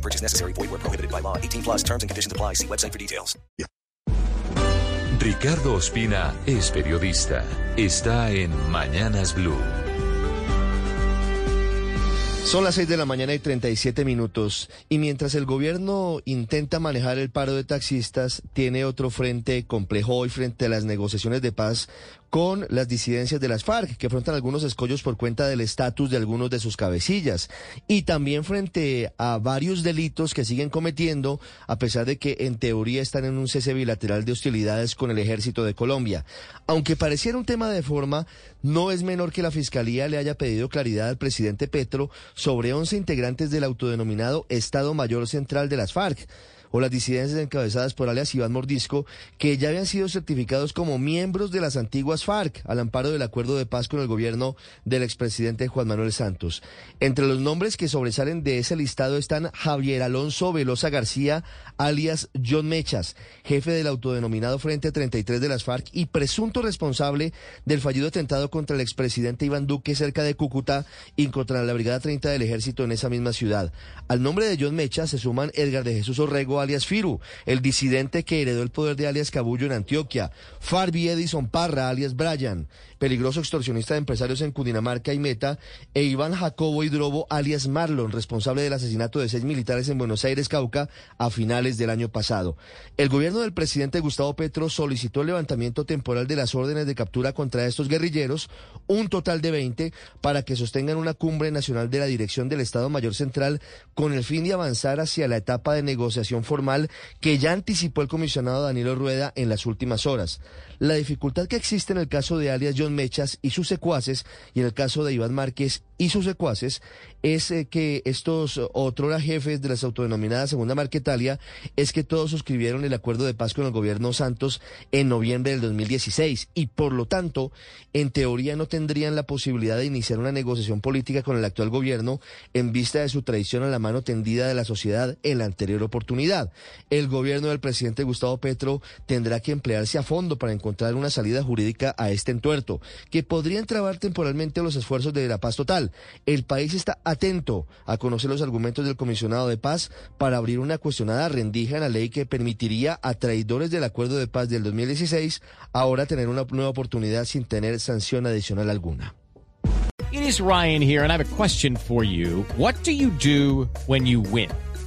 Purchase necessary. Void where prohibited by law. 18 plus terms and conditions apply. See website for details. Ricardo Ospina es periodista. Está en Mañanas Blue. Son las 6 de la mañana y 37 minutos y mientras el gobierno intenta manejar el paro de taxistas, tiene otro frente complejo hoy frente a las negociaciones de paz con las disidencias de las FARC, que afrontan algunos escollos por cuenta del estatus de algunos de sus cabecillas, y también frente a varios delitos que siguen cometiendo, a pesar de que en teoría están en un cese bilateral de hostilidades con el ejército de Colombia. Aunque pareciera un tema de forma, no es menor que la Fiscalía le haya pedido claridad al presidente Petro sobre 11 integrantes del autodenominado Estado Mayor Central de las FARC o las disidencias encabezadas por alias Iván Mordisco, que ya habían sido certificados como miembros de las antiguas FARC al amparo del acuerdo de paz con el gobierno del expresidente Juan Manuel Santos. Entre los nombres que sobresalen de ese listado están Javier Alonso Velosa García, alias John Mechas, jefe del autodenominado Frente 33 de las FARC y presunto responsable del fallido atentado contra el expresidente Iván Duque cerca de Cúcuta y contra la Brigada 30 del Ejército en esa misma ciudad. Al nombre de John Mechas se suman Edgar de Jesús Orrego, alias Firu, el disidente que heredó el poder de alias Cabullo en Antioquia, Farby Edison Parra, alias Brian, peligroso extorsionista de empresarios en Cundinamarca y Meta, e Iván Jacobo Hidrobo, alias Marlon, responsable del asesinato de seis militares en Buenos Aires, Cauca, a finales del año pasado. El gobierno del presidente Gustavo Petro solicitó el levantamiento temporal de las órdenes de captura contra estos guerrilleros, un total de 20, para que sostengan una cumbre nacional de la dirección del Estado Mayor Central con el fin de avanzar hacia la etapa de negociación formal que ya anticipó el comisionado Danilo Rueda en las últimas horas. La dificultad que existe en el caso de alias John Mechas y sus secuaces y en el caso de Iván Márquez y sus secuaces es eh, que estos otrora jefes de las autodenominadas Segunda Marquetalia es que todos suscribieron el acuerdo de paz con el gobierno Santos en noviembre del 2016 y por lo tanto en teoría no tendrían la posibilidad de iniciar una negociación política con el actual gobierno en vista de su traición a la mano tendida de la sociedad en la anterior oportunidad. El gobierno del presidente Gustavo Petro tendrá que emplearse a fondo para encontrar una salida jurídica a este entuerto que podría entrabar temporalmente los esfuerzos de la paz total. El país está atento a conocer los argumentos del comisionado de paz para abrir una cuestionada rendija en la ley que permitiría a traidores del acuerdo de paz del 2016 ahora tener una nueva oportunidad sin tener sanción adicional alguna. It is Ryan here and I have a question for you. What do you do when you win?